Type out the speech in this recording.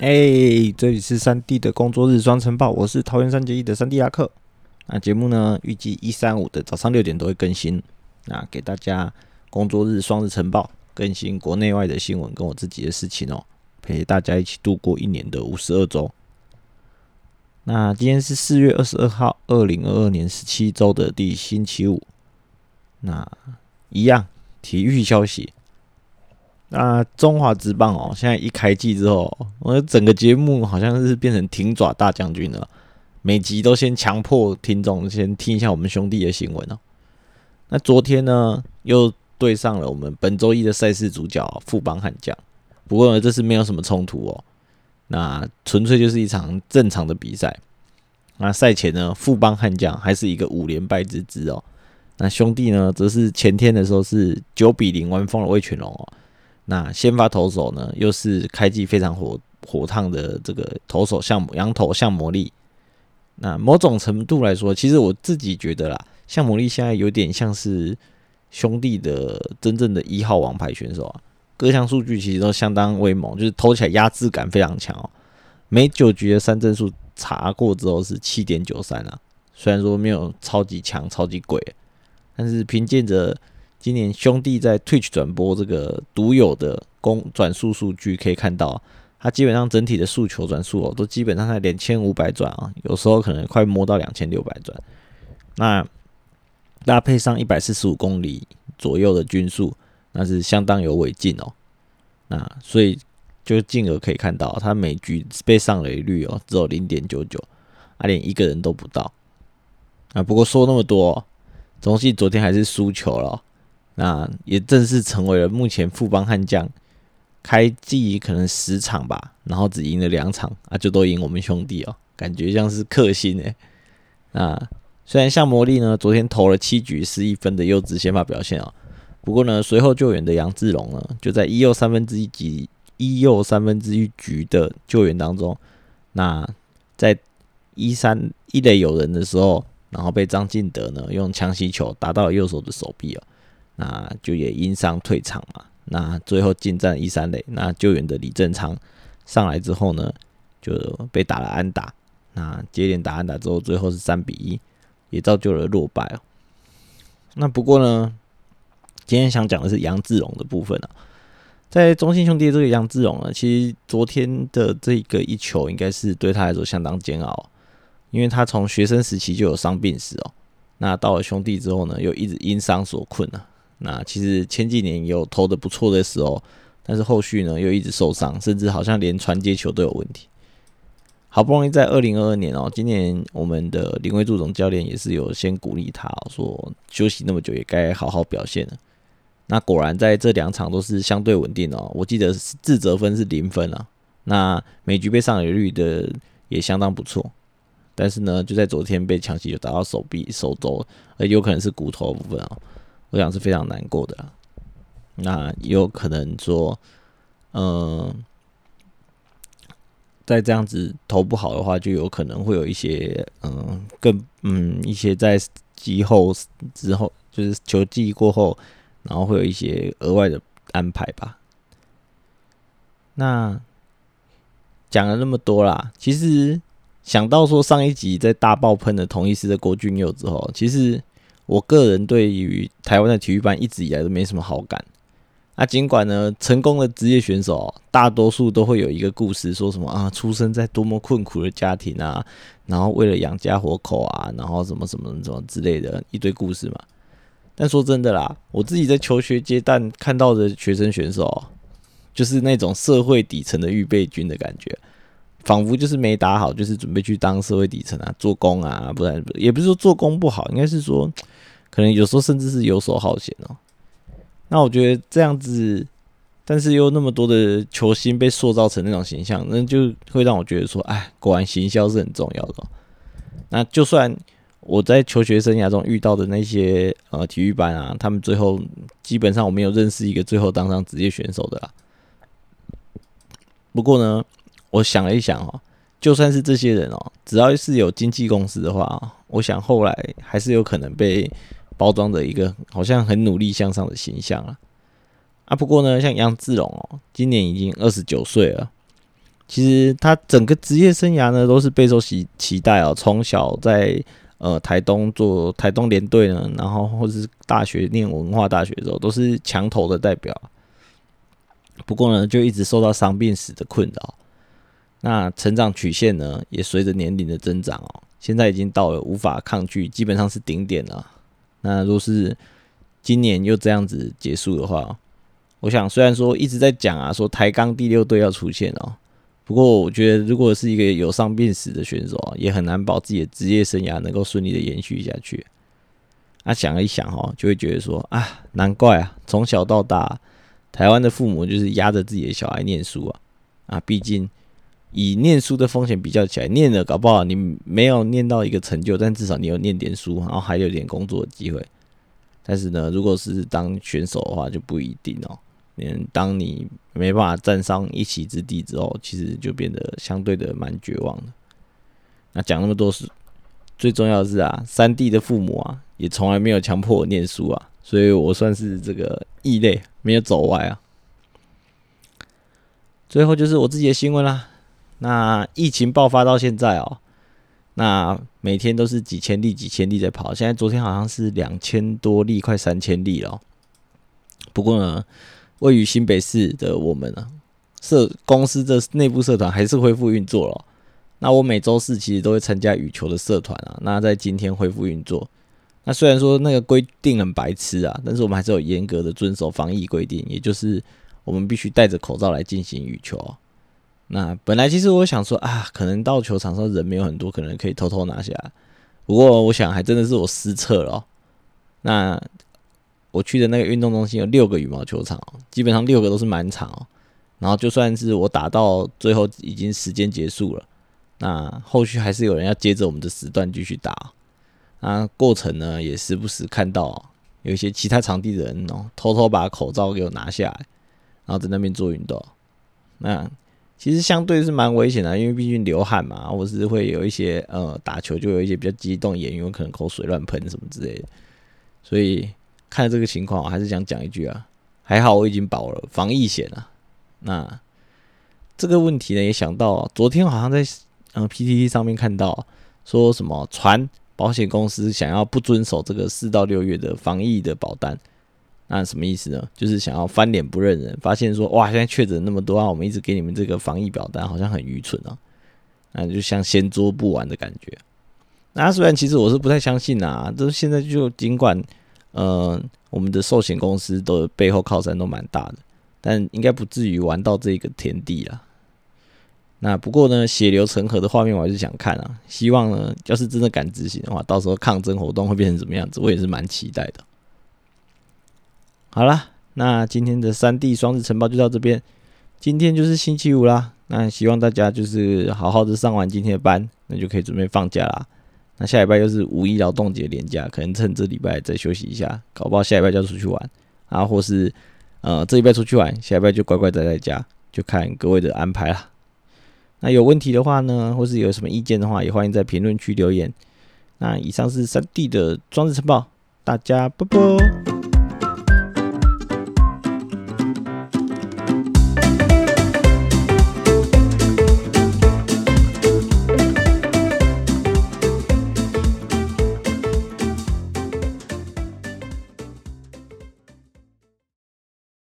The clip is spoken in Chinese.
哎，这里是三 D 的工作日双晨报，我是桃园三结义的三 D 阿克。那节目呢，预计一三五的早上六点都会更新。那给大家工作日双日晨报，更新国内外的新闻跟我自己的事情哦，陪大家一起度过一年的五十二周。那今天是四月二十二号，二零二二年十七周的第星期五。那一样体育消息。那中华职棒哦，现在一开季之后，我整个节目好像是变成挺爪大将军了，每集都先强迫听众先听一下我们兄弟的新闻哦。那昨天呢，又对上了我们本周一的赛事主角富邦悍将，不过呢，这是没有什么冲突哦，那纯粹就是一场正常的比赛。那赛前呢，富邦悍将还是一个五连败之姿哦，那兄弟呢，则是前天的时候是九比零完封了魏全龙哦。那先发投手呢，又是开季非常火火烫的这个投手像羊头像魔力。那某种程度来说，其实我自己觉得啦，像魔力现在有点像是兄弟的真正的一号王牌选手啊，各项数据其实都相当威猛，就是投起来压制感非常强哦。每九局的三振数查过之后是七点九三啊，虽然说没有超级强、超级贵，但是凭借着。今年兄弟在 Twitch 转播这个独有的公转速数据，可以看到，它基本上整体的速球转速哦，都基本上在两千五百转啊，有时候可能快摸到两千六百转。那搭配上一百四十五公里左右的均速，那是相当有尾劲哦。那所以就进而可以看到，他每局被上垒率哦只有零点九九，啊连一个人都不到。啊不过说那么多，中信昨天还是输球了。那也正式成为了目前富邦悍将开季可能十场吧，然后只赢了两场啊，就都赢我们兄弟哦，感觉像是克星诶。那虽然像魔力呢，昨天投了七局失一分的优质先发表现哦，不过呢，随后救援的杨志龙呢，就在一又三分之一局一又三分之一局的救援当中，那在一三一垒有人的时候，然后被张进德呢用强袭球打到了右手的手臂哦。那就也因伤退场嘛。那最后进战一三垒，那救援的李正昌上来之后呢，就被打了安打。那接连打安打之后，最后是三比一，也造就了落败哦。那不过呢，今天想讲的是杨志荣的部分啊。在中信兄弟这个杨志荣呢，其实昨天的这个一球应该是对他来说相当煎熬，因为他从学生时期就有伤病史哦。那到了兄弟之后呢，又一直因伤所困啊。那其实前几年有投的不错的时候，但是后续呢又一直受伤，甚至好像连传接球都有问题。好不容易在二零二二年哦，今年我们的林威柱总教练也是有先鼓励他说，休息那么久也该好好表现了。那果然在这两场都是相对稳定哦，我记得自责分是零分啊。那每局被上垒率的也相当不错，但是呢就在昨天被强袭就打到手臂、手肘，而有可能是骨头部分啊。我想是非常难过的啦，那有可能说，嗯，在这样子投不好的话，就有可能会有一些，嗯，更嗯一些在季后之后，就是球季过后，然后会有一些额外的安排吧。那讲了那么多啦，其实想到说上一集在大爆喷的同一师的郭俊佑之后，其实。我个人对于台湾的体育班一直以来都没什么好感。那尽管呢，成功的职业选手大多数都会有一个故事，说什么啊，出生在多么困苦的家庭啊，然后为了养家活口啊，然后什么什么什么之类的一堆故事嘛。但说真的啦，我自己在求学阶段看到的学生选手，就是那种社会底层的预备军的感觉。仿佛就是没打好，就是准备去当社会底层啊，做工啊，不然也不是说做工不好，应该是说可能有时候甚至是游手好闲哦。那我觉得这样子，但是又那么多的球星被塑造成那种形象，那就会让我觉得说，哎，果然行销是很重要的。那就算我在求学生涯中遇到的那些呃体育班啊，他们最后基本上我没有认识一个最后当上职业选手的啦。不过呢。我想了一想哦，就算是这些人哦，只要是有经纪公司的话，我想后来还是有可能被包装的一个好像很努力向上的形象啊。啊，不过呢，像杨志龙哦，今年已经二十九岁了，其实他整个职业生涯呢，都是备受期期待哦。从小在呃台东做台东联队呢，然后或者是大学念文化大学的时候，都是墙头的代表。不过呢，就一直受到伤病史的困扰。那成长曲线呢，也随着年龄的增长哦，现在已经到了无法抗拒，基本上是顶点了。那若是今年又这样子结束的话，我想虽然说一直在讲啊，说台钢第六队要出现哦。不过，我觉得如果是一个有伤病史的选手啊，也很难保自己的职业生涯能够顺利的延续下去。啊，想了一想哦，就会觉得说啊，难怪啊，从小到大，台湾的父母就是压着自己的小孩念书啊。啊，毕竟以念书的风险比较起来，念了搞不好你没有念到一个成就，但至少你有念点书，然后还有点工作的机会。但是呢，如果是当选手的话，就不一定哦。嗯，当你没办法站上一席之地之后，其实就变得相对的蛮绝望的。那讲那么多是最重要的是啊，三弟的父母啊，也从来没有强迫我念书啊，所以我算是这个异类，没有走歪啊。最后就是我自己的新闻啦。那疫情爆发到现在哦，那每天都是几千例、几千例在跑，现在昨天好像是两千多例，快三千例了。不过呢。位于新北市的我们啊，社公司的内部社团还是恢复运作了。那我每周四其实都会参加羽球的社团啊。那在今天恢复运作。那虽然说那个规定很白痴啊，但是我们还是有严格的遵守防疫规定，也就是我们必须戴着口罩来进行羽球。那本来其实我想说啊，可能到球场上人没有很多，可能可以偷偷拿下来。不过我想还真的是我失策了。那。我去的那个运动中心有六个羽毛球场，基本上六个都是满场哦。然后就算是我打到最后已经时间结束了，那后续还是有人要接着我们的时段继续打。那过程呢，也时不时看到有一些其他场地的人哦，偷偷把口罩给我拿下来，然后在那边做运动。那其实相对是蛮危险的，因为毕竟流汗嘛，或是会有一些呃打球就有一些比较激动，演员可能口水乱喷什么之类的，所以。看这个情况，我还是想讲一句啊，还好我已经保了防疫险了。那这个问题呢，也想到昨天好像在嗯 PTT 上面看到说什么传保险公司想要不遵守这个四到六月的防疫的保单，那什么意思呢？就是想要翻脸不认人，发现说哇，现在确诊那么多啊，我们一直给你们这个防疫表单，好像很愚蠢啊，那就像先捉不完的感觉。那虽然其实我是不太相信啊，这现在就尽管。呃，我们的寿险公司的背后靠山都蛮大的，但应该不至于玩到这个田地了。那不过呢，血流成河的画面我还是想看啊。希望呢，要是真的敢执行的话，到时候抗争活动会变成什么样子，我也是蛮期待的。好啦，那今天的三 D 双日晨报就到这边。今天就是星期五啦，那希望大家就是好好的上完今天的班，那就可以准备放假啦。那下礼拜又是五一劳动节连假，可能趁这礼拜再休息一下，搞不好下礼拜就要出去玩啊，或是呃这礼拜出去玩，下礼拜就乖乖待在家，就看各位的安排啦。那有问题的话呢，或是有什么意见的话，也欢迎在评论区留言。那以上是三 D 的装置晨报，大家拜拜。